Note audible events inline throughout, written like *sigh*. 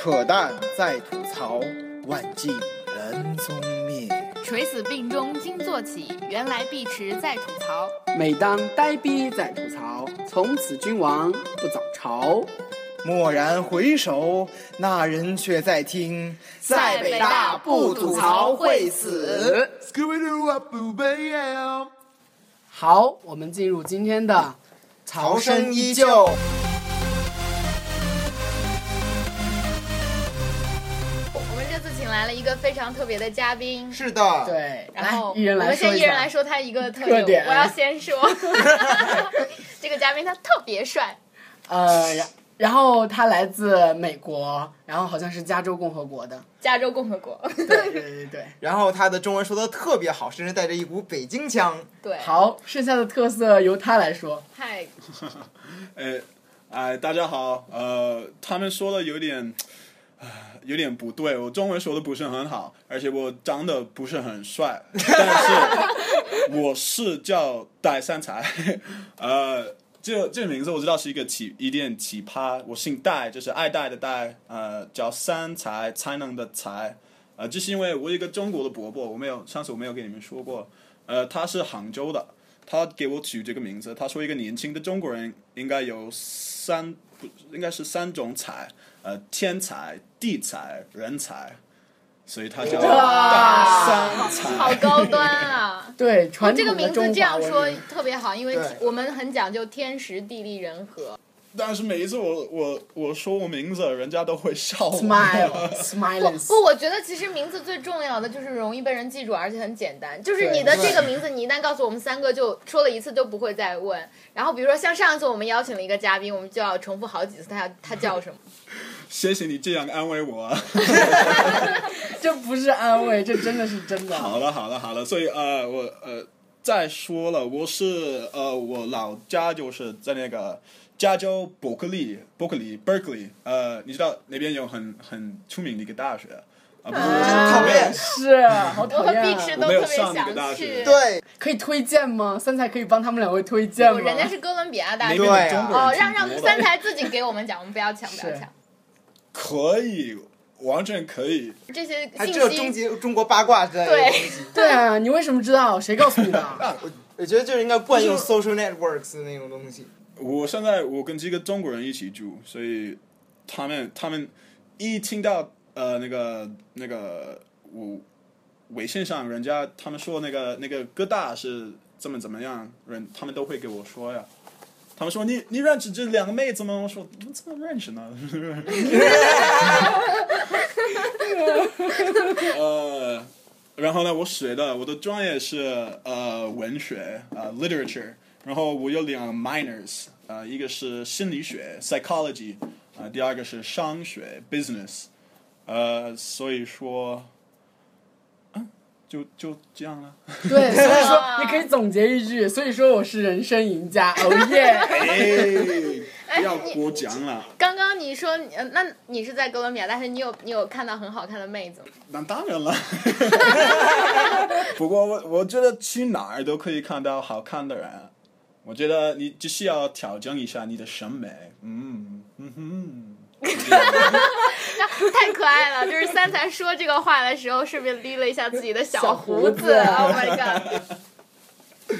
扯淡在吐槽，万径人踪灭。垂死病中惊坐起，原来碧池在吐槽。每当呆逼在吐槽，从此君王不早朝。蓦然回首，那人却在听，在北大不吐槽会死。好，我们进入今天的潮声依旧。一个非常特别的嘉宾。是的，对，然后一人我们来说一下先一人来。说他一个特特点我要先说，*laughs* 这个嘉宾他特别帅，呃，然然后他来自美国，然后好像是加州共和国的。加州共和国。*laughs* 对对对对。然后他的中文说的特别好，甚至带着一股北京腔。对，好，剩下的特色由他来说。嗨，呃，*laughs* 哎，大家好，呃，他们说的有点，呃啊有点不对，我中文说的不是很好，而且我长得不是很帅，但是我是叫戴三才，呃，这这个名字我知道是一个奇一点奇葩，我姓戴，就是爱戴的戴，呃，叫三才，才能的才，呃，这是因为我有一个中国的伯伯，我没有上次我没有跟你们说过，呃，他是杭州的。他给我取这个名字，他说一个年轻的中国人应该有三不应该是三种才，呃，天才、地才、人才，所以他叫大三才。好高端啊！*laughs* 对，传这个名字这样说特别好，因为我们很讲究天时地利人和。但是每一次我我我说我名字，人家都会笑我。smile *laughs* 不我觉得其实名字最重要的就是容易被人记住，而且很简单。就是你的这个名字，你一旦告诉我们三个，就说了一次都不会再问。然后比如说像上一次我们邀请了一个嘉宾，我们就要重复好几次他他叫什么。谢谢你这样安慰我。*laughs* 这不是安慰，这真的是真的。好了好了好了，所以呃我呃再说了，我是呃我老家就是在那个加州伯克利伯克利 Berkeley，呃你知道那边有很很出名的一个大学啊，不是讨厌是，好我讨和碧池厌。都我没有特别想上那个大去学。对，可以推荐吗？三才可以帮他们两位推荐吗？人家是哥伦比亚大学。哦，让让三台自己给我们讲，我们不要抢，不要抢。可以，完全可以。这些还信知道中，国中国八卦之类的对东西。对啊，你为什么知道？谁告诉你的？我 *laughs* 我觉得就是应该惯用 social networks 的那种东西。我现在我跟几个中国人一起住，所以他们他们一听到呃那个那个我微信上人家他们说那个那个哥大是怎么怎么样，人他们都会给我说呀。他们说你你认识这两个妹子吗？我说我怎么认识呢？*laughs* 呃，然后呢，我学的我的专业是呃文学呃 literature，然后我有两个 minors，呃一个是心理学 psychology，啊、第二个是商学 business，呃所以说，就就这样了。对，所以说 *laughs* 你可以总结一句，所以说我是人生赢家，*laughs* 哦耶！哎，不要过奖了。刚刚你说，呃那你是在哥伦比亚但是，你有你有看到很好看的妹子吗？那当然了。*laughs* 不过我我觉得去哪儿都可以看到好看的人。我觉得你只需要调整一下你的审美。嗯。太可爱了！就是三才说这个话的时候，顺便捋了一下自己的小小胡子。胡子 Oh my god！*laughs*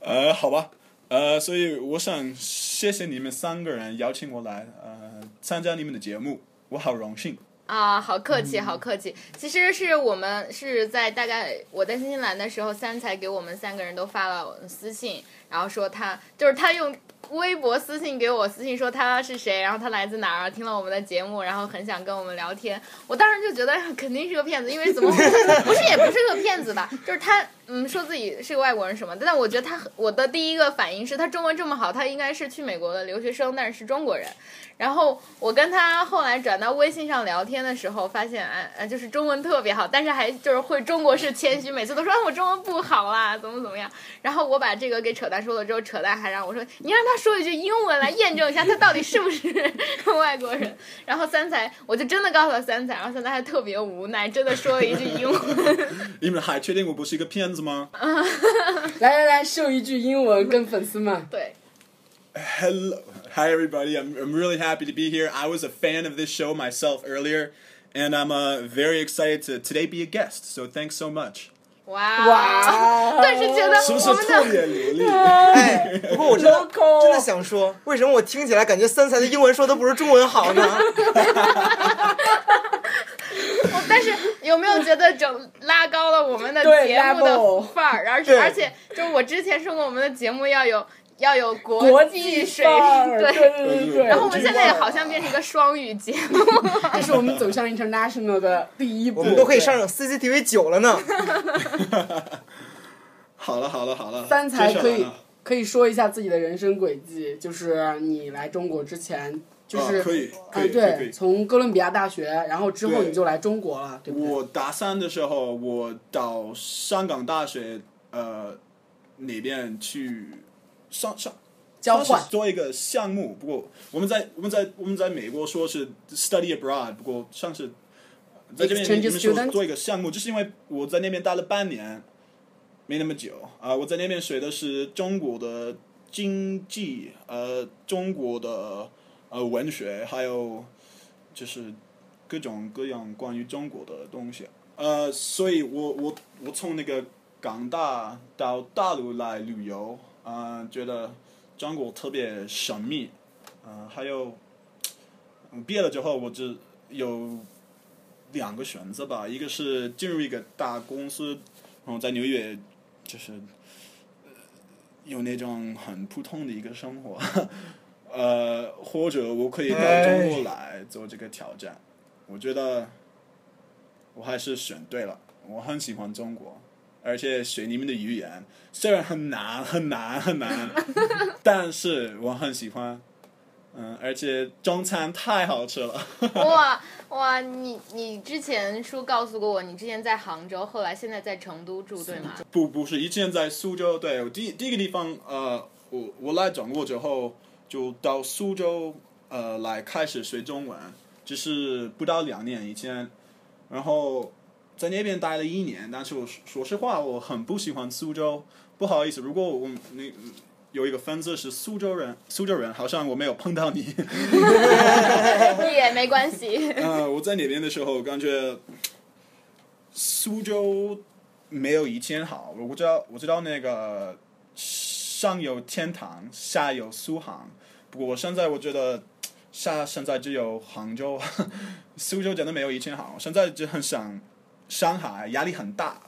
呃，好吧，呃，所以我想谢谢你们三个人邀请我来呃参加你们的节目，我好荣幸。啊，好客气，好客气。其实是我们是在大概我在新西兰的时候，三才给我们三个人都发了私信，然后说他就是他用微博私信给我私信说他是谁，然后他来自哪儿，听了我们的节目，然后很想跟我们聊天。我当时就觉得肯定是个骗子，因为怎么 *laughs* 不是也不是个骗子吧？就是他嗯说自己是个外国人什么，但我觉得他我的第一个反应是他中文这么好，他应该是去美国的留学生，但是是中国人。然后我跟他后来转到微信上聊天的时候，发现哎，就是中文特别好，但是还就是会中国式谦虚，每次都说、啊、我中文不好啦，怎么怎么样。然后我把这个给扯淡说了之后，扯淡还让我说你让他说一句英文来验证一下他到底是不是 *laughs* 外国人。然后三才我就真的告诉了三才，然后三才还特别无奈，真的说了一句英文。*laughs* 你们还确定我不是一个骗子吗？来来来，秀一句英文跟粉丝们。对 Hello. *laughs* Hi, everybody. I'm, I'm really happy to be here. I was a fan of this show myself earlier, and I'm uh, very excited to today be a guest. So thanks so much. 哇哇但是觉得是不是我们的特别流利？哎，不过我真的 Local 真的想说，为什么我听起来感觉三才的英文说的不如中文好呢？ *laughs* *laughs* 但是有没有觉得整拉高了我们的节目的范儿？而且而且，就是我之前说过，我们的节目要有要有国国际水平，*laughs* 对对。对对对。然后我们现在也好像变成一个双语节目，*laughs* 这是我们走向 international 的第一步。我们都可以上 CCTV 九了呢。好了好了好了，三才可以可以说一下自己的人生轨迹，就是你来中国之前，就是、啊可以可啊以对，以从哥伦比亚大学，然后之后你就来中国了，对不对？我大三的时候，我到香港大学呃那边去上上交换做一个项目。不过我们在我们在我们在美国说是 study abroad，不过上次在这边你们说做一个项目，就是因为我在那边待了半年，没那么久啊、我在那边学的是中国的经济，呃，中国的呃文学，还有就是各种各样关于中国的东西。呃，所以我我我从那个港大到大陆来旅游，啊，觉得中国特别神秘，呃，还有嗯毕业了之后，我只有两个选择吧，一个是进入一个大公司，然后在纽约就是呃有那种很普通的一个生活，呃，或者我可以到中国来做这个挑战。我觉得我还是选对了，我很喜欢中国，而且学你们的语言虽然很难很难很难，*laughs* 但是我很喜欢。嗯，而且中餐太好吃了。哇哇！你你之前说告诉过我，你之前在杭州，后来现在在成都住，对吗？不不是，以前在苏州，对，我第第一个地方，呃，我我来中国之后，就到苏州，呃，来开始学中文，只是不到两年以前，然后在那边待了一年，但是我说说实话，我很不喜欢苏州，不好意思，如果我们那有一个分子是苏州人，苏州人，好像我没有碰到你。*laughs* 也没关系。呃，我在那边的时候，感觉苏州没有以前好。我知道，我知道那个上有天堂，下有苏杭。不过我现在我觉得下现在只有杭州，*laughs* 苏州真的没有以前好。现在就很想上海，压力很大，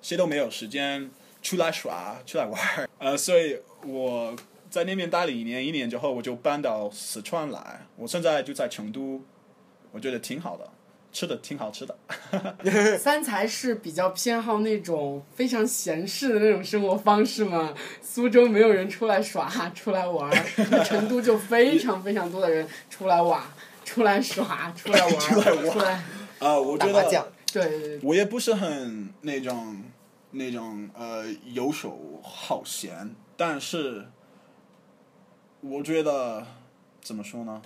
谁都没有时间出来耍，出来玩儿。呃，所以我在那边待了一年，一年之后我就搬到四川来。我现在就在成都，我觉得挺好的，吃的挺好吃的。*laughs* 三才是比较偏好那种非常闲适的那种生活方式嘛。苏州没有人出来耍，*laughs* 出来玩儿，成都就非常非常多的人出来玩、出来耍、出来玩、*laughs* 出来玩出来啊、我觉得，对对对，我也不是很那种那种呃游手好闲，但是我觉得怎么说呢？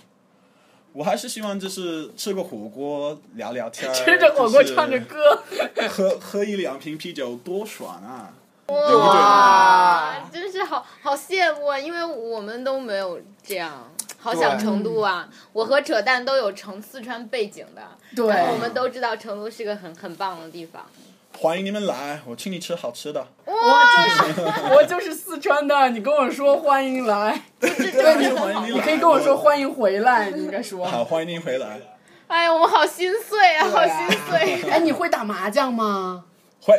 我还是希望就是吃个火锅聊聊天儿，*laughs* 吃着火锅唱着歌，*laughs* 喝喝一两瓶啤酒多爽啊！哇，真是好好羡慕啊！因为我们都没有这样，好想成都啊！我和扯淡都有成四川背景的，对，然后我们都知道成都是个很很棒的地方。欢迎你们来，我请你吃好吃的。我就是 *laughs* 我就是四川的，你跟我说欢迎来，对你欢迎你你可以跟我说欢迎回来，你应该说。好，欢迎您回来。哎呀，我好心碎啊，好心碎！哎，你会打麻将吗？会。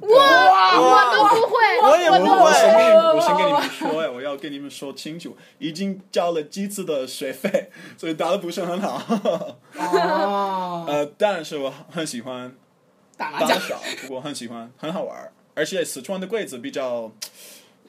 我，我都不会，我也不会我先跟你们，我先跟你们说呀，我要跟你们说清楚，已经交了几次的学费，所以打的不是很好。哦，*laughs* 呃，但是我很喜欢打麻将。打得少，不过很喜欢，很好玩儿。而且四川的柜子比较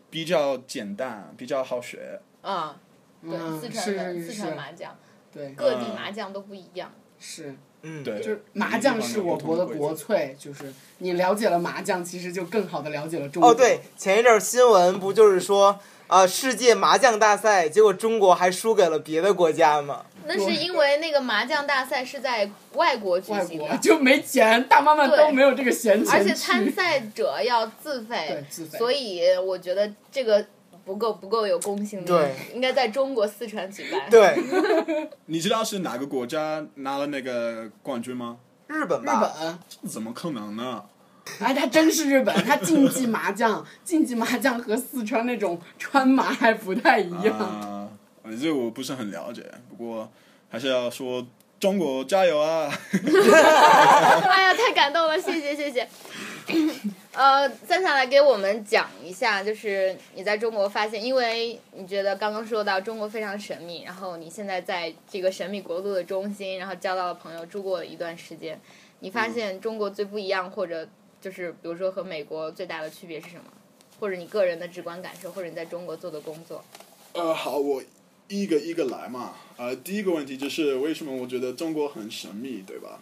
比较简单，比较好学。啊，对，嗯四川是的四川麻将，对，各地麻将都不一样。是，嗯，对，就是麻将是我国的国粹，就是你了解了麻将，其实就更好的了解了中国。哦，对，前一阵儿新闻不就是说，啊、世界麻将大赛，结果中国还输给了别的国家吗？那是因为那个麻将大赛是在外国举行的，国就没钱，大妈们都没有这个闲钱而且参赛者要自费对，自费所以我觉得这个不够不够有公信力，对，应该在中国四川举办。对，*laughs* 你知道是哪个国家拿了那个冠军吗？日日本吧，日本，怎么可能呢？哎，他真是日本，他竞技麻将，竞技麻将和四川那种川麻还不太一样。啊，呃这我不是很了解，不过还是要说中国加油啊！*laughs* *laughs* 哎呀，太感动了，谢谢谢谢。呃，三下来给我们讲一下，就是你在中国发现，因为你觉得刚刚说到中国非常神秘，然后你现在在这个神秘国度的中心，然后交到了朋友，住过一段时间，你发现中国最不一样，或者就是比如说和美国最大的区别是什么？或者你个人的直观感受，或者你在中国做的工作？呃，好，我一个一个来嘛。呃，第一个问题就是为什么我觉得中国很神秘，对吧？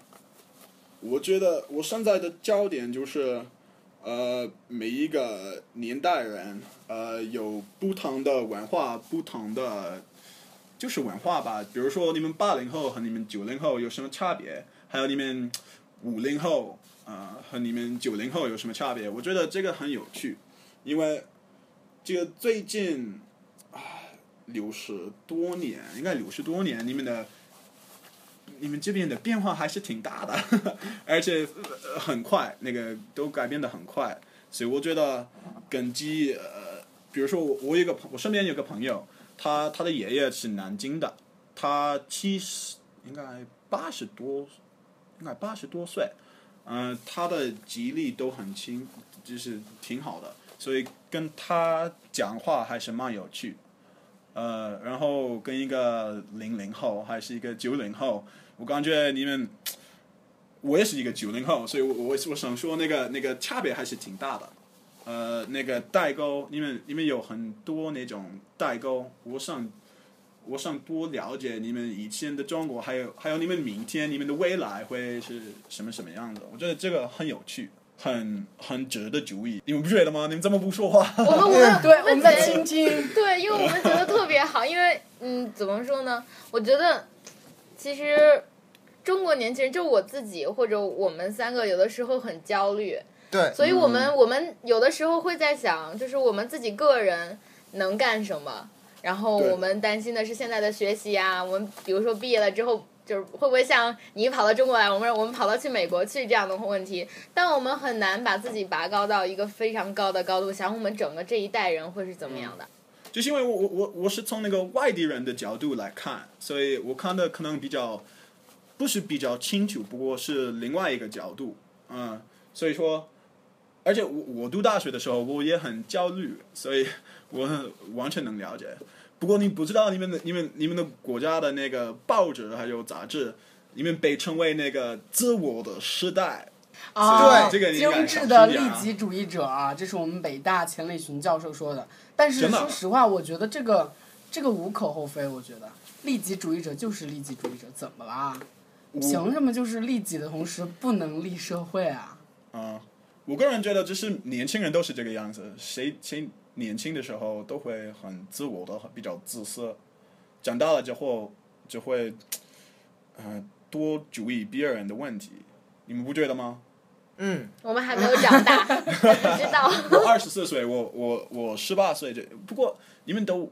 我觉得我现在的焦点就是，呃，每一个年代人，呃，有不同的文化，不同的就是文化吧。比如说你们八零后和你们九零后有什么差别？还有你们五零后，呃，和你们九零后有什么差别？我觉得这个很有趣，因为这个最近啊六十多年，应该六十多年，你们的你们这边的变化还是挺大的，*laughs* 而且、呃、很快，那个都改变的很快，所以我觉得根基呃，比如说我我有个朋我身边有个朋友，他他的爷爷是南京的，他七十应该八十多，应该八十多岁，嗯、他的记忆力都很清，就是挺好的，所以跟他讲话还是蛮有趣。呃，然后跟一个零零后还是一个九零后，我感觉你们，我也是一个九零后，所以我我我想说那个那个差别还是挺大的。呃，那个代沟，你们你们有很多那种代沟，我想我想多了解你们以前的中国，还有还有你们明天你们的未来会是什么什么样的？我觉得这个很有趣。很很值得注意，你们不觉得吗？你们怎么不说话？我们我们对，我们在倾听。*laughs* 对，因为我们觉得特别好，因为嗯，怎么说呢？我觉得其实中国年轻人，就我自己或者我们三个，有的时候很焦虑，对，所以我们、我们有的时候会在想，就是我们自己个人能干什么，然后我们担心的是现在的学习啊，我们比如说毕业了之后。就是会不会像你跑到中国来，我们我们跑到去美国去这样的问题？但我们很难把自己拔高到一个非常高的高度，想我们整个这一代人会是怎么样的？就是因为我我我我是从那个外地人的角度来看，所以我看的可能比较不是比较清楚，不过是另外一个角度，嗯，所以说，而且我我读大学的时候我也很焦虑，所以 *laughs* 我完全能了解。不过你不知道你们的你们你们的国家的那个报纸还有杂志，你们被称为那个自我的时代，啊，这个精致的利己主义者啊，这是我们北大钱理群教授说的。但是说实话，我觉得这个这个无可厚非。我觉得利己主义者就是利己主义者，怎么啦？凭什么就是利己的同时不能利社会啊？啊、我个人觉得，就是年轻人都是这个样子，谁谁年轻的时候都会很自我的，比较自私，长大了之后就会，呃，多注意别人的问题，你们不觉得吗？嗯，我们还没有长大，不 *laughs* 知道。我二十四岁，我我我十八岁，这不过你们都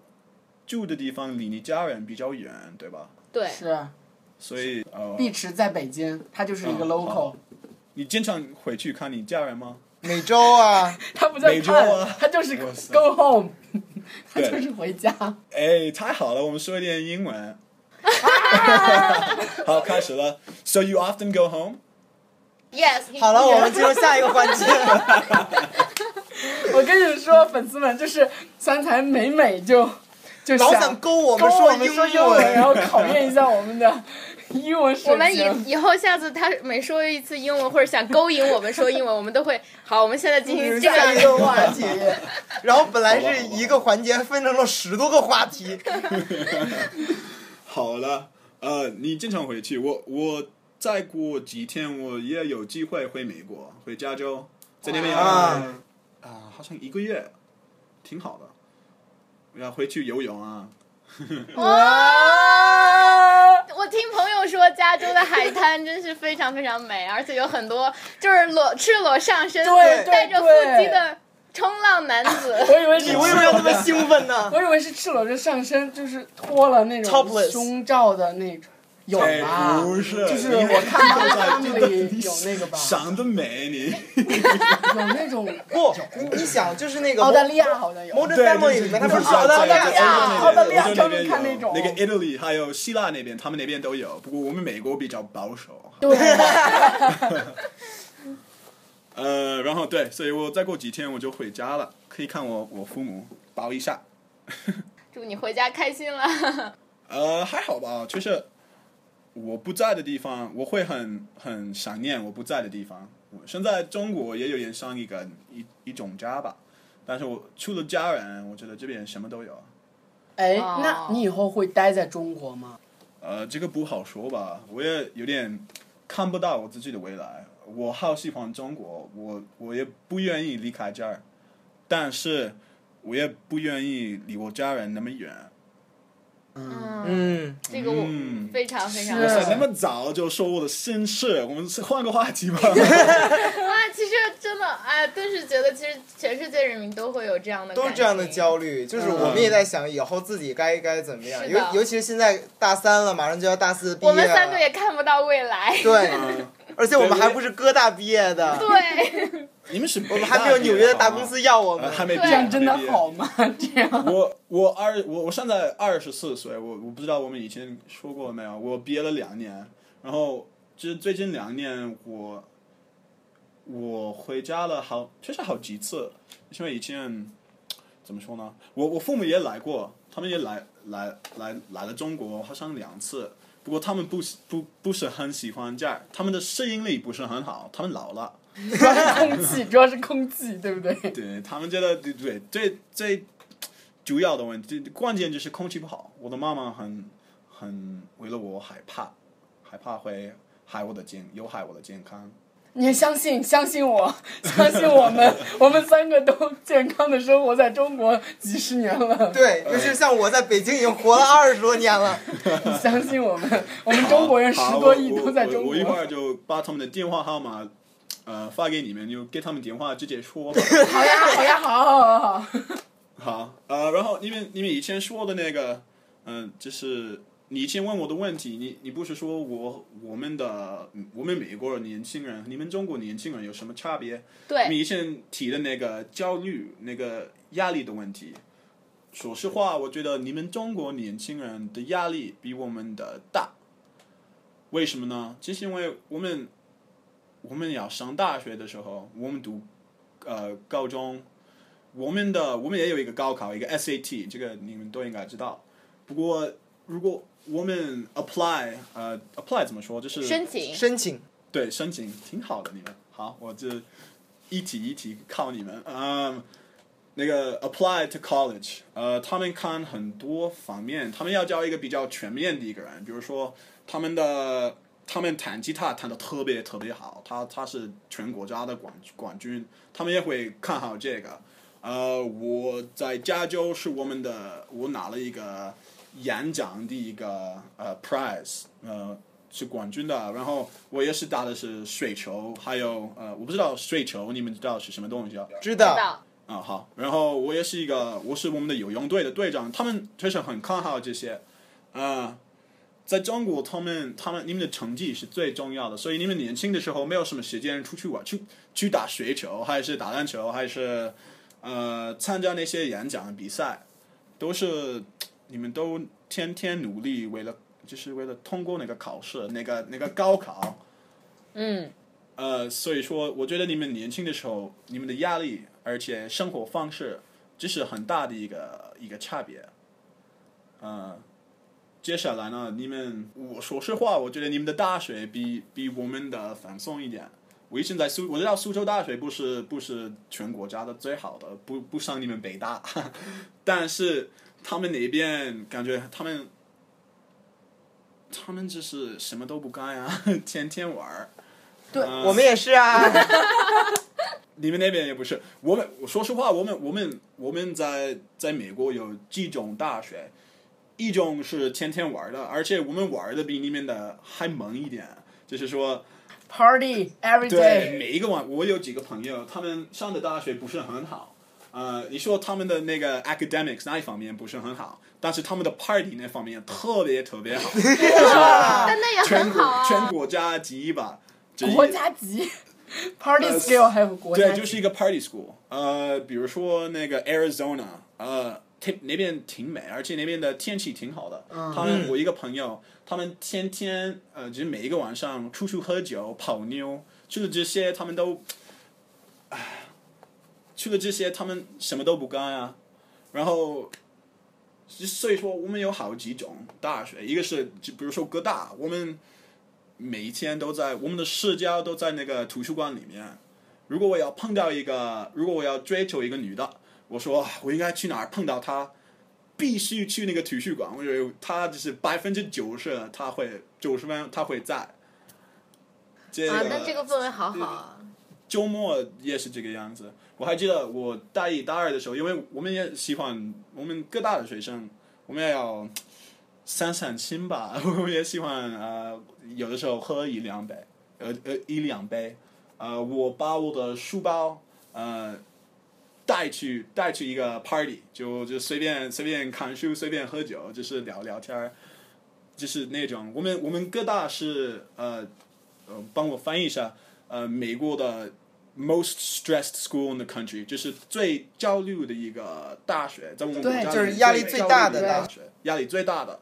住的地方离你家人比较远，对吧？对，是，所以呃，碧池在北京，他就是一个嗯 local，、好你经常回去看你家人吗？每周啊，*laughs* 他不在每周看，啊他就是 go home，*laughs* 他就是回家。哎，太好了，我们说一点英文。*laughs* 好，开始了。So you often go home? Yes，好了，我们进入下一个环节。我跟你们说，粉丝们就是三才美美就就老想想勾我勾们我们说英英文，然后考验一下我们的英文水我们。以以后下次他每说一次英文或者想勾引我们说英文，我们都会好。我们现在进行这样一个个话题，然后本来是一个环节，分成了十多个话题。*laughs* 好了，呃，你经常回去，我我再过几天我也有机会回美国，回加州，在那边要啊啊，好像一个月，挺好的。我要回去游泳啊，哇！我听朋友说，加州的海滩真是非常非常美，而且有很多就是裸赤裸上身、带着腹肌的冲浪男子。我以为是你为什么要那么兴奋呢？我以为是赤裸着上身，就是脱了那种 Topless 胸罩的那种，有哎吧？不是就是我看到你 *laughs* 他们里有那个吧，想得美你。有那种不，你你想，就是那个澳大利亚好像有。Modern 对，Family 就是里面，他们就是澳大利亚澳大利亚那边专门看那种那个 Italy 还有希腊那边，他们那边都有。不过我们美国比较保守。对，*laughs* 呃，然后对，所以我再过几天我就回家了，可以看我我父母抱一下。*laughs* 祝你回家开心了。呃，还好吧，就是我不在的地方，我会很很想念我不在的地方。我现在中国也有点像一个一一种家吧，但是我除了家人，我觉得这边什么都有。哎，哦那你以后会待在中国吗？呃，这个不好说吧，我也有点看不到我自己的未来。我好喜欢中国，我我也不愿意离开这儿，但是我也不愿意离我家人那么远。嗯，嗯，这个我嗯。非常非常是。哇塞，那么早就说我的心事，我们换个话题吧。*laughs* 啊，其实真的，哎，顿时觉得其实全世界人民都会有这样的，都是这样的焦。虑，就是我们也在想以后自己该该怎么样，尤尤其是现在大三了，马上就要大四毕业了。我们三个也看不到未来。对，嗯。而且我们还不是哥大毕业的，对，你们是我们还没有纽约的大公司要我们呃，。还没毕业，这样真的好吗？这样我我二我我现在二十四岁，我我不知道我们以前说过没有，我毕业了两年，然后就是最近两年我我回家了好确实好几次，因为以前怎么说呢，我我父母也来过，他们也来来来来了中国，好像两次。不过他们不喜不不是很喜欢这儿，他们的适应力不是很好，他们老了。主要是空气，*laughs* 主要是空气，对不对？对他们觉得对对最最主要的问题，关键就是空气不好。我的妈妈很很为了我害怕，害怕会害我的健有害我的健康。你相信，相信我，相信我们，我们三个都健康的生活在中国几十年了。对，就是像我在北京已经活了二十多年了。你相信我们，我们中国人十多亿都在中国。我我一会儿就把他们的电话号码。呃，发给你们，就给他们电话直接说吧。*laughs* 好呀，好呀，好好好好。好，呃，然后你们你们以前说的那个，嗯、就是你以前问我的问题，你你不是说我我们的我们美国的年轻人，你们中国年轻人有什么差别？对你们，以前提的那个焦虑、那个压力的问题，说实话，我觉得你们中国年轻人的压力比我们的大。为什么呢？就是因为我们我们要上大学的时候，我们读呃高中，我们的我们也有一个高考，一个 SAT，这个你们都应该知道。不过如果我们 apply 呃 apply 怎么说？就是申请申请，对，申请挺好的，你们好，我这一题一题靠你们。嗯，那个 apply to college，呃，他们看很多方面，他们要教一个比较全面的一个人，比如说他们的他们弹吉他弹的特别特别好，他他是全国家的冠冠军，他们也会看好这个。呃，我在加州是我们的，我拿了一个演讲的一个呃 prize，呃是冠军的。然后我也是打的是水球，还有呃我不知道水球你们知道是什么东西啊？知道。啊好，然后我也是一个，我是我们的游泳队的队长，他们确实很看好这些，啊、在中国他们他们你们的成绩是最重要的，所以你们年轻的时候没有什么时间出去玩，去去打水球，还是打篮球，还是呃参加那些演讲比赛，都是你们都天天努力，为了就是为了通过那个考试，那个那个高考，嗯，呃，所以说，我觉得你们年轻的时候，你们的压力，而且生活方式，这是很大的一个一个差别。呃，接下来呢，你们，我说实话，我觉得你们的大学比比我们的放松一点。我以前在苏，我知道苏州大学不是不是全国家的最好的，不不像你们北大，*laughs* 但是他们那边感觉他们，他们就是什么都不干呀，*laughs* 天天玩儿。对呃我们也是啊，*laughs* 你们那边也不是，我们我说实话，我们我们我们在在美国有几种大学，一种是天天玩的，而且我们玩的比你们的还猛一点，就是说，Party every day。每一个晚，我有几个朋友，他们上的大学不是很好，呃，你说他们的那个 academics 那一方面不是很好，但是他们的 party 那方面特别特别好，但那也很好啊。全国家级一吧。国家级，party 呃 scale 还有国家对，级，就是一个 party school。呃，比如说那个 Arizona，呃，挺那边挺美，而且那边的天气挺好的。他们我一个朋友，他们天天呃，就是每一个晚上出去喝酒、泡妞，除了这些，他们都，唉，除了这些，他们什么都不干啊。然后，所以说我们有好几种大学，一个是就比如说哥大，我们每一天都在我们的社交都在那个图书馆里面。如果我要碰到一个，如果我要追求一个女的，我说啊我应该去哪儿碰到他，必须去那个图书馆。我觉得他就是百分之九十，他会九十分，他会在。这啊，那这个氛围好好啊。周末也是这个样子。我还记得我大一、大二的时候，因为我们也喜欢，我们各大的学生，我们也要散散心吧。*laughs* 我们也喜欢呃，有的时候喝一两杯，呃呃一两杯。呃，我把我的书包呃带去带去一个 party，就就随便随便看书，随便喝酒，就是聊聊天儿，就是那种我们我们各大是呃呃帮我翻译一下。呃，美国的 most stressed school in the country，就是最焦虑的一个大学，在我们国对家就是压力最大的大大学，压力最大的。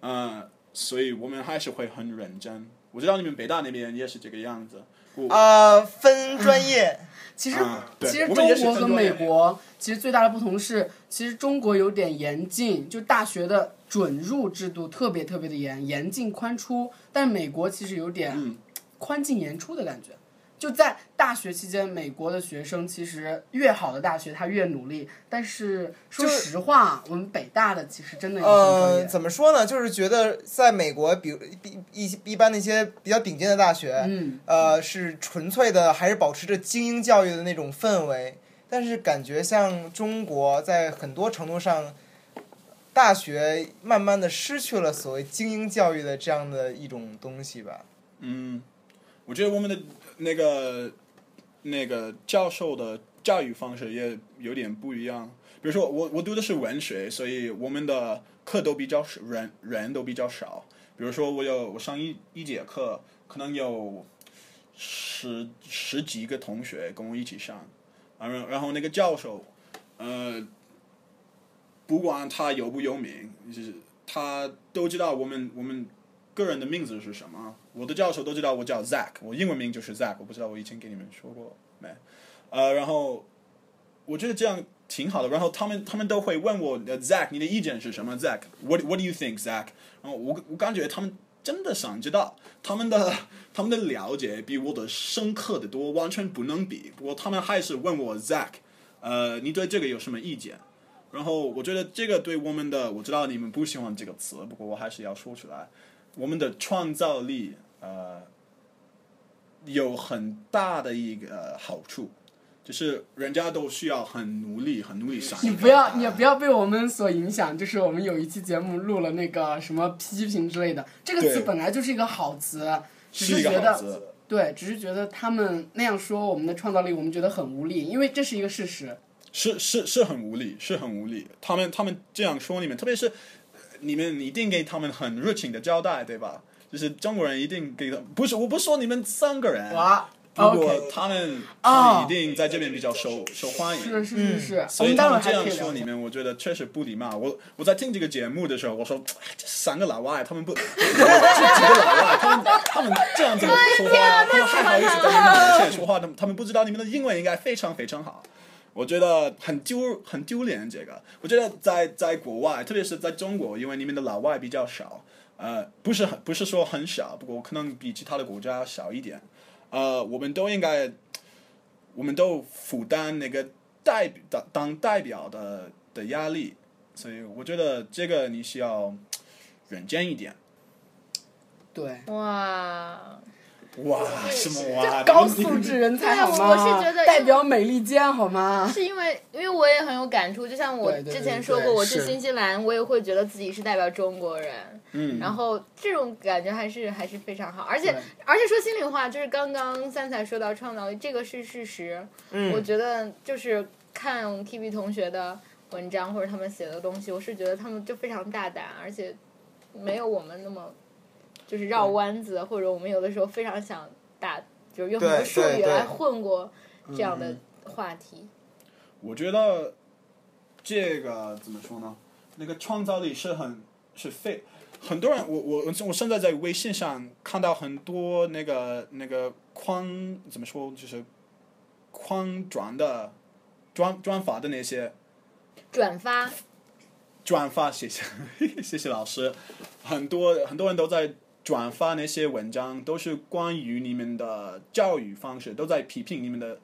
嗯、所以我们还是会很认真。我知道你们北大那边也是这个样子。我啊，分专业，其实、啊其实中国和美国其实最大的不同是，其实中国有点严禁，就大学的准入制度特别特别的严，严进宽出，但美国其实有点嗯宽进严出的感觉。就在大学期间，美国的学生其实越好的大学他越努力，但是说实话，我们北大的其实真的有呃，怎么说呢？就是觉得在美国，比如一一一般那些比较顶尖的大学，嗯，呃，是纯粹的，还是保持着精英教育的那种氛围。但是感觉像中国，在很多程度上，大学慢慢的失去了所谓精英教育的这样的一种东西吧。嗯，我觉得我们的那个那个教授的教育方式也有点不一样。比如说我我读的是文学，所以我们的课都比较少，人人都比较少。比如说我有我上一一节课，可能有十十几个同学跟我一起上，啊，然然后那个教授，呃，不管他有不有名，就是他都知道我们我们个人的名字是什么。我的教授都知道我叫 Zack，我英文名就是 Zack，我不知道我以前给你们说过没？呃，然后我觉得这样挺好的。然后他们他们都会问我、呃、Zack，你的意见是什么？Zack，what what do you think Zack？然后我我感觉他们真的想知道，他们的他们的了解比我的深刻的多，完全不能比。不过他们还是问我 Zack，呃，你对这个有什么意见？然后我觉得这个对我们的，我知道你们不喜欢这个词，不过我还是要说出来，我们的创造力呃有很大的一个好处，就是人家都需要很努力，很努力上。你不要，你也不要被我们所影响。就是我们有一期节目录了那个什么批评之类的，这个词本来就是一个好词，只是觉得。对，只是觉得他们那样说我们的创造力，我们觉得很无力，因为这是一个事实。是是是很无力，是很无力。他们他们这样说你们，特别是呃你们一定给他们很热情的交代，对吧？就是中国人一定给他，不是我不说你们三个人，哇不过他们哦他们一定在这边比较受受欢迎。是是是是，所以他们这样说你们，我觉得确实不礼貌。我我在听这个节目的时候，我说哎这三个老外，他们不，这 *laughs* 几个老外，他们他们这样子说话，他们还好意思在你们面前说话，他们他们不知道你们的英文应该非常非常好。我觉得很丢很丢脸，这个我觉得在在国外，特别是在中国，因为你们的老外比较少，呃，不是很不是说很少，不过可能比其他的国家少一点。呃，我们都应该，我们都负担那个代表当当代表的的压力，所以我觉得这个你需要远见一点。对，哇，哇，什么哇？高素质人才好吗？对我是觉得代表美利坚好吗？是因为因为我也很有感触，就像我之前说过，我去是新西兰，我也会觉得自己是代表中国人，嗯，然后这种感觉还是还是非常好，而且而且说心里话，就是刚刚三彩说到创造力，这个是事实，嗯我觉得就是看 Kiwi 同学的文章或者他们写的东西，我是觉得他们就非常大胆，而且没有我们那么就是绕弯子，或者我们有的时候非常想打，就是用很多术语来混过这样的话题。我觉得这个怎么说呢？那个创造力是很是非很多人，我我我现在在微信上看到很多那个那个框怎么说，就是框转的转转发的那些转发，转发，谢谢 *laughs* 谢谢老师，很多很多人都在转发那些文章，都是关于你们的教育方式，都在批评你们的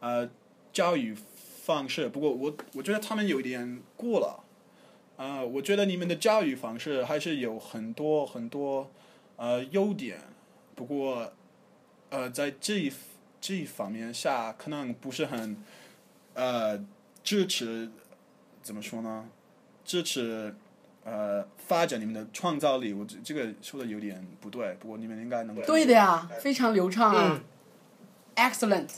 呃教育方式。不过我我觉得他们有点过了，呃，我觉得你们的教育方式还是有很多很多呃优点，不过呃在这一这一方面下可能不是很呃支持，怎么说呢？支持呃发展你们的创造力，我这这个说的有点不对，不过你们应该能对的呀，非常流畅啊、Excellent。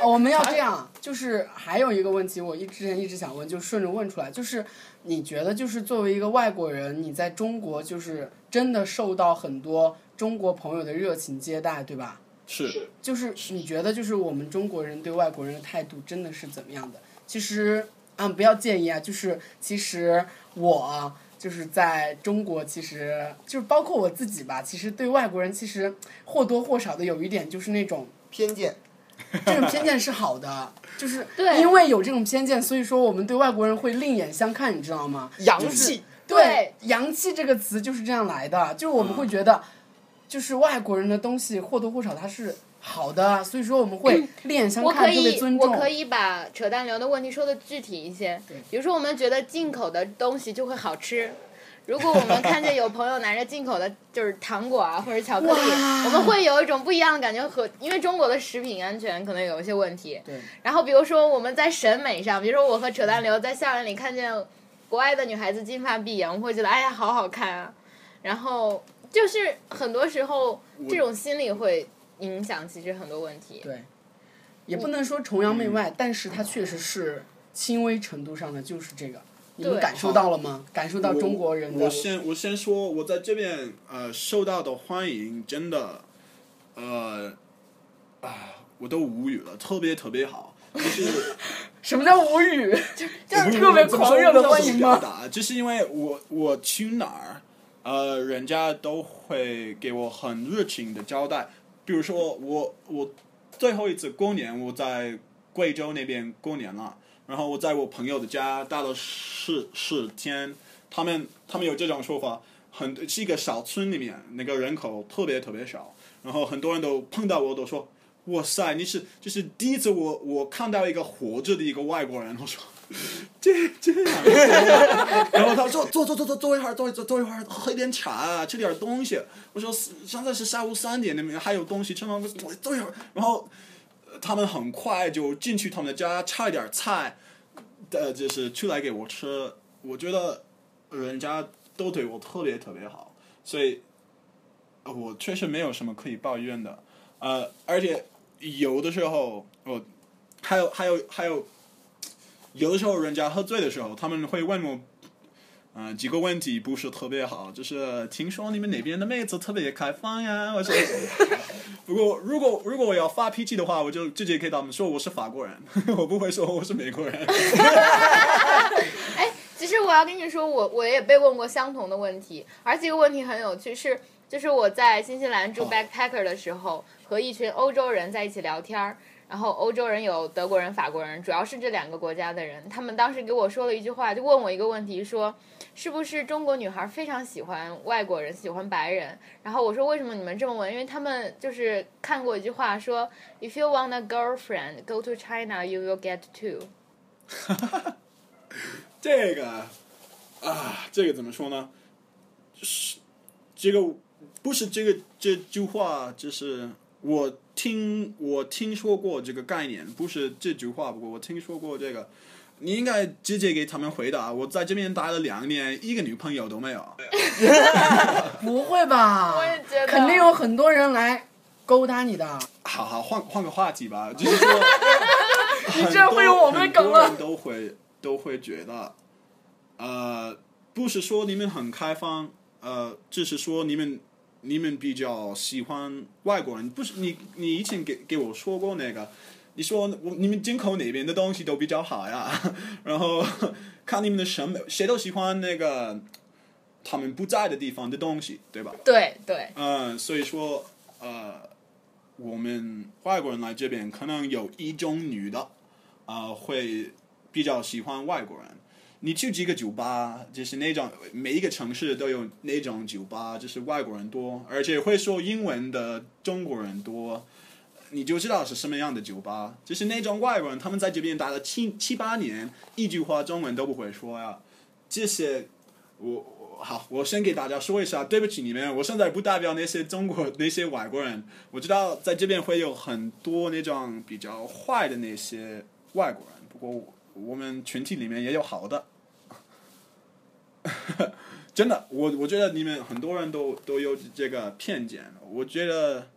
哦 *laughs* 我们要这样，就是还有一个问题，我一之前一直想问，就顺着问出来，就是你觉得，就是作为一个外国人，你在中国就是真的受到很多中国朋友的热情接待，对吧？是就是你觉得，就是我们中国人对外国人的态度真的是怎么样的？其实，嗯，不要介意啊，就是其实我就是在中国，其实就是包括我自己吧，其实对外国人其实或多或少的有一点就是那种偏见，这种偏见是好的，就是 *laughs* 因为有这种偏见，所以说我们对外国人会另眼相看，你知道吗？洋就是气。对，洋气这个词就是这样来的，就是我们会觉得，就是外国人的东西或多或少它是好的，所以说我们会我可看，特别以，尊重。我可以把扯淡流的问题说的具体一些。比如说，我们觉得进口的东西就会好吃。如果我们看见有朋友拿着进口的，就是糖果啊或者巧克力，我们会有一种不一样的感觉和，因为中国的食品安全可能有一些问题。对。然后比如说我们在审美上，比如说我和扯淡流在校园里看见国外的女孩子金发碧眼，我会觉得哎呀好好看啊。然后就是很多时候这种心理会影响其实很多问题。对，也不能说崇洋媚外，但是它确实是轻微程度上的就是这个。你们感受到了吗？感受到中国人的我先我先说，我在这边呃受到的欢迎真的，呃啊我都无语了，特别特别好，就是。*laughs* 什么叫无语？就是特别狂热的欢迎吗？就是因为我我去哪儿，呃，人家都会给我很热情的交代。比如说我我最后一次过年我在贵州那边过年了，然后我在我朋友的家待了十十天，他们他们有这种说法，很是一个小村里面，那个人口特别特别少，然后很多人都碰到我都说。哇塞！你是就是第一次我我看到一个活着的一个外国人，我说这这样，*laughs* 然后他说坐坐坐坐坐一会儿，坐坐坐一会儿，喝一点茶，吃点东西。我说现在是下午三点，你们还有东西吃吗？坐坐一会儿，然后他们很快就进去他们的家，差一点菜，呃，就是出来给我吃。我觉得人家都对我特别特别好，所以我确实没有什么可以抱怨的。呃，而且有的时候，我还有还有还，有的时候人家喝醉的时候，他们会问我，嗯、几个问题不是特别好，就是听说你们那边的妹子特别开放呀，我说，*laughs* 不过如果如果我要发脾气的话，我就直接给他们说我是法国人，*laughs* 我不会说我是美国人。*laughs* 哎，其实我要跟你说，我我也被问过相同的问题，而这个问题很有趣，是就是我在新西兰住哦 backpacker 的时候，和一群欧洲人在一起聊天儿。然后欧洲人有德国人、法国人，主要是这两个国家的人。他们当时给我说了一句话，就问我一个问题，说是不是中国女孩非常喜欢外国人，喜欢白人？然后我说为什么你们这么问？因为他们就是看过一句话说，If you want a girlfriend, go to China, you will get two。哈哈哈这个啊，这个怎么说呢？是这个不是这个这句话，就是我听我听说过这个概念，不是这句话，不过我听说过这个。你应该直接给他们回答。我在这边待了两年，一个女朋友都没有。*laughs* 不会吧？我也觉得肯定有很多人来勾搭你的。好好换换个话题吧，就是说，*laughs* 你这会有我们的梗了很多人都会都会觉得，呃，不是说你们很开放，呃，只是说你们你们比较喜欢外国人，不是你你以前给给我说过那个，你说我你们进口那边的东西都比较好呀，*laughs* 然后看你们的审美，谁都喜欢那个他们不在的地方的东西，对吧？对对，嗯，所以说，呃，我们外国人来这边，可能有一种女的，啊、会比较喜欢外国人。你去几个酒吧，就是那种每一个城市都有那种酒吧，就是外国人多，而且会说英文的中国人多，你就知道是什么样的酒吧。就是那种外国人，他们在这边待了七七八年，一句话中文都不会说呀。这些，我好，我先给大家说一下，对不起你们，我现在不代表那些中国那些外国人，我知道在这边会有很多那种比较坏的那些外国人，不过我们群体里面也有好的。*laughs* 真的，我我觉得你们很多人都都有这个偏见，我觉得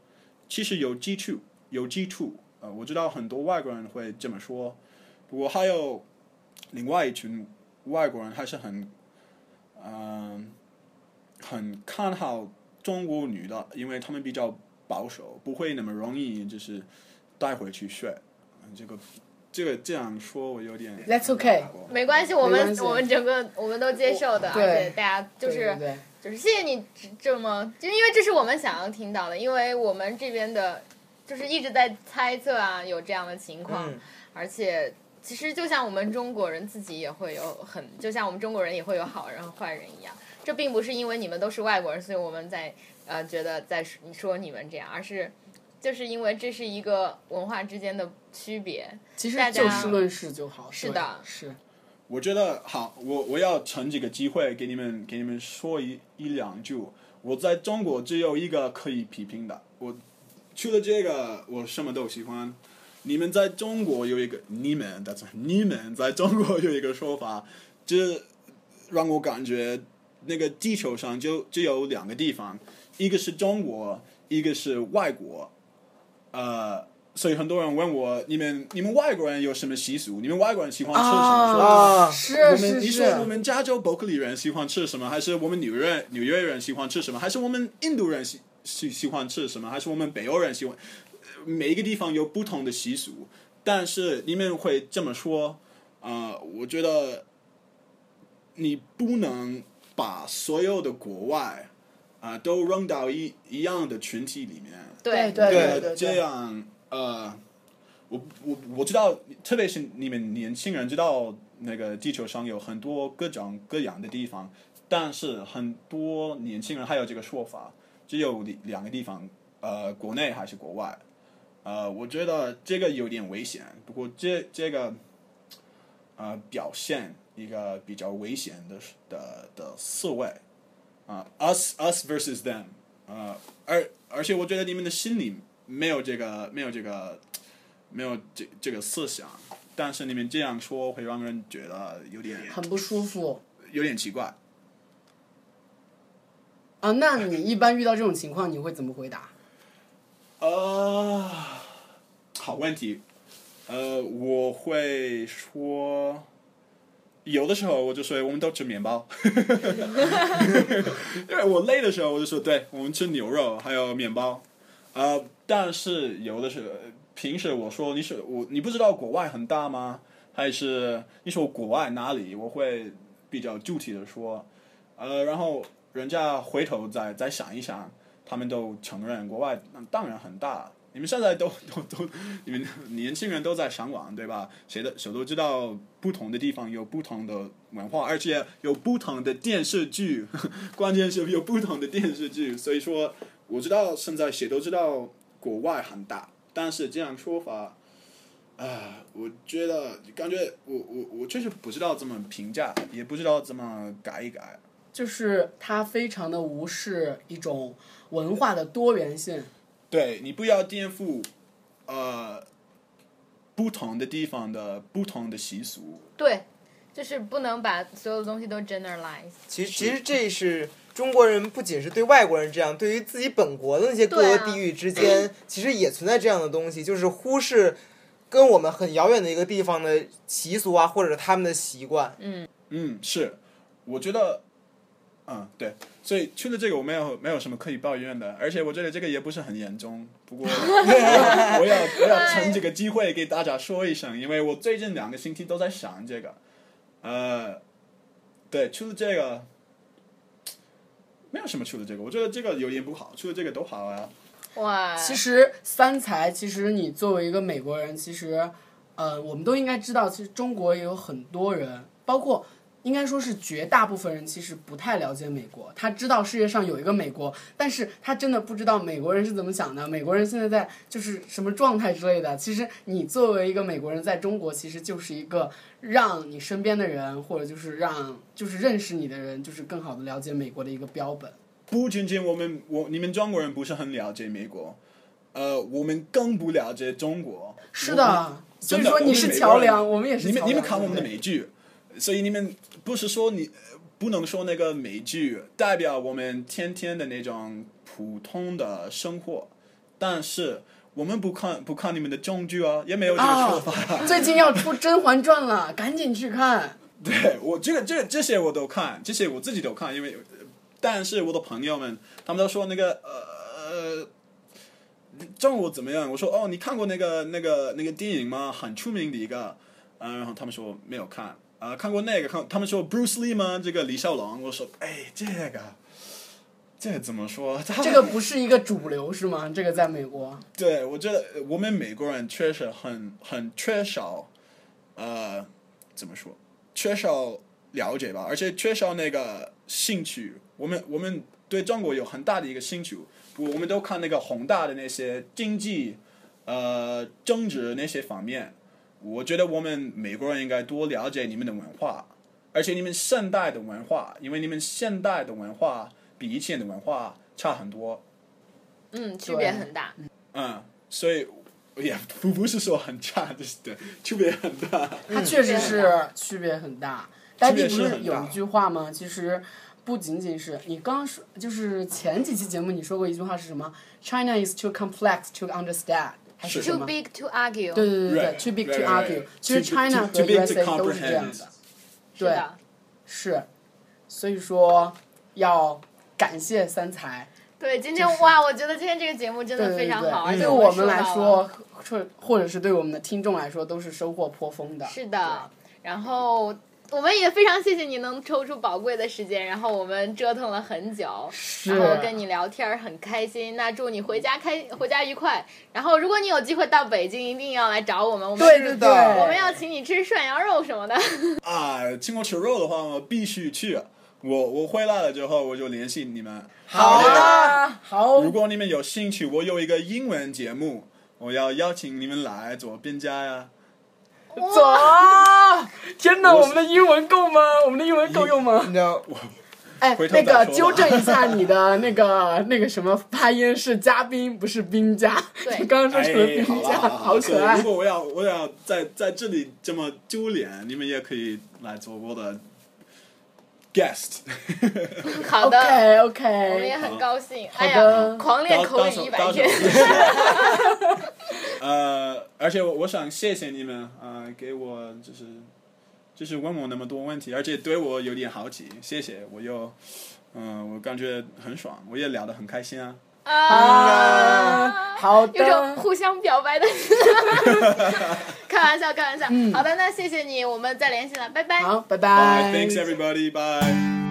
其实有基础，有基础。呃，我知道很多外国人会这么说，不过还有另外一群外国人还是很，嗯、很看好中国女的，因为他们比较保守，不会那么容易就是带回去睡。嗯这个这个这样说，我有点 That's okay 没关系，我们我们整个我们都接受的，而对且大家就是就是谢谢你这这么，就因为这是我们想要听到的，因为我们这边的，就是一直在猜测啊，有这样的情况，嗯。而且其实就像我们中国人自己也会有很，就像我们中国人也会有好人和坏人一样，这并不是因为你们都是外国人，所以我们在呃觉得在说说你们这样，而是就是因为这是一个文化之间的区别，其实大家就事论事就好。是的是。我觉得好，我我要趁这个机会给你们给你们说一一两句。我在中国只有一个可以批评的，我除了这个，我什么都喜欢。你们在中国有一个，你们，但是你们在中国有一个说法，这让我感觉那个地球上就只有两个地方，一个是中国，一个是外国。呃，所以很多人问我，你们你们外国人有什么习俗？你们外国人喜欢吃什么？说啊是我们是你说我，们加州伯克利人喜欢吃什么？还是我们纽约纽约人喜欢吃什么？还是我们印度人喜喜喜欢吃什么？还是我们北欧人喜欢？呃每一个地方有不同的习俗，但是你们会这么说，啊，我觉得你不能把所有的国外啊、都扔到一一样的群体里面。对对对这样呃，我我我知道，特别是你们年轻人知道，那个地球上有很多各种各样的地方，但是很多年轻人还有这个说法，只有两两个地方，呃，国内还是国外。呃，我觉得这个有点危险，不过这这个呃表现一个比较危险的的的思维啊、us us versus them，啊，而而且我觉得你们的心里没有这个没有这个没有这这个思想，但是你们这样说会让人觉得有点很不舒服有点奇怪。啊。那你一般遇到这种情况，你会怎么回答？呃，好问题。呃，我会说，有的时候我就说我们都吃面包，*laughs* *laughs* 因为我累的时候我就说对，我们吃牛肉还有面包。呃，但是有的时候，平时我说你是我，你不知道国外很大吗？还是你说国外哪里？我会比较具体的说，呃，然后人家回头再再想一想，他们都承认国外那当然很大。你们现在都 *laughs* 都都，你们年轻人都在上网对吧？谁的谁都知道，不同的地方有不同的文化，而且有不同的电视剧，*laughs* 关键是有不同的电视剧。所以说，我知道现在谁都知道国外很大，但是这样说法，啊、我觉得感觉我我我确实不知道怎么评价，也不知道怎么改一改。就是他非常的无视一种文化的多元性。对你不要颠覆，呃，不同的地方的不同的习俗。对，就是不能把所有的东西都 generalize。其实其实这是中国人不仅是对外国人这样，对于自己本国的那些各个地域之间，其实也存在这样的东西，就是忽视跟我们很遥远的一个地方的习俗啊，或者他们的习惯。嗯嗯，是，我觉得，嗯，对，所以去了这个我没有没有什么可以抱怨的，而且我觉得这个也不是很严重。不过 *laughs* 我要我要 *laughs* 趁这个机会给大家说一声，因为我最近两个星期都在想这个，呃，对，除了这个。没有什么除了这个，我觉得这个有点不好，除了这个都好啊。哇，其实三才，其实你作为一个美国人，其实，呃，我们都应该知道，其实中国也有很多人，包括应该说是绝大部分人，其实不太了解美国。他知道世界上有一个美国，但是他真的不知道美国人是怎么想的，美国人现在在就是什么状态之类的。其实你作为一个美国人，在中国其实就是一个让你身边的人，或者就是让就是认识你的人，就是更好的了解美国的一个标本。不仅仅我们我你们中国人不是很了解美国，呃，我们更不了解中国。是的，所以说你是桥梁，我们也是你们。你们看我们的美剧，所以你们不是说你不能说那个美剧代表我们天天的那种普通的生活，但是我们不看不看你们的中剧啊，也没有这个说法。最近要出《甄嬛传》了，赶紧去看。*laughs* 对我这个这这些我都看，这些我自己都看，因为但是我的朋友们他们都说那个呃。中午怎么样？我说哦，你看过那个那个那个电影吗？很出名的一个，嗯、然后他们说没有看，啊、看过那个，看他们说 Bruce Lee 吗？这个李小龙，我说哎，这个这个怎么说？*laughs* 这个不是一个主流是吗？这个在美国。对，我觉得我们美国人确实很很缺少，呃，怎么说？缺少了解吧，而且缺少那个兴趣。我们我们对中国有很大的一个兴趣，我我们都看那个宏大的那些经济、呃政治那些方面。我觉得我们美国人应该多了解你们的文化，而且你们现代的文化，因为你们现代的文化比以前的文化差很多。嗯，区别很大。嗯，所以也不不是说很差，就是对，区别很大。它确实是区别很大。呆弟不是有一句话吗？其实不仅仅是你刚刚说，就是前几期节目你说过一句话是什么？China is too complex to understand，还是 Too？big to argue。对对对对 Right,，too big to argue。其实 China 和 too big USA 都是这样的。对。是，所以说要感谢三才。对，今天哇，我觉得今天这个节目真的非常好，而对，且对我们来说，或或者是对我们的听众来说，都是收获颇丰的。是的，然后我们也非常谢谢你能抽出宝贵的时间，然后我们折腾了很久，然后跟你聊天儿很开心。那祝你回家开回家愉快。然后如果你有机会到北京，一定要来找我们，我们对对对，我们要请你吃涮羊肉什么的。啊，请我吃肉的话，我必须去。我我回来了之后，我就联系你们。好的，啊，好如，果你们有兴趣，我有一个英文节目，我要邀请你们来做编家呀。走啊！天哪，我我们的英文够吗？我们的英文够用吗？你知道哎那个纠正一下你的那个 *laughs* 那个什么发音是嘉宾，不是兵家。对你刚刚说成了哎，兵家，好了好好可爱如。果我要我要在在这里这么丢脸，你们也可以来做我的 guest。*laughs* 好的 OK 我们也很高兴。哎呀，狂练口语一百天。。*laughs* 呃，而且我我想谢谢你们啊、呃给我就是就是问我那么多问题，而且对我有点好奇，谢谢。我又嗯、我感觉很爽，我也聊得很开心啊。啊，好有种，互相表白的，*laughs* 开玩笑，开玩笑。好的，那谢谢你，我们再联系了，拜拜。好，拜 Bye, 拜。thanks everybody. Bye.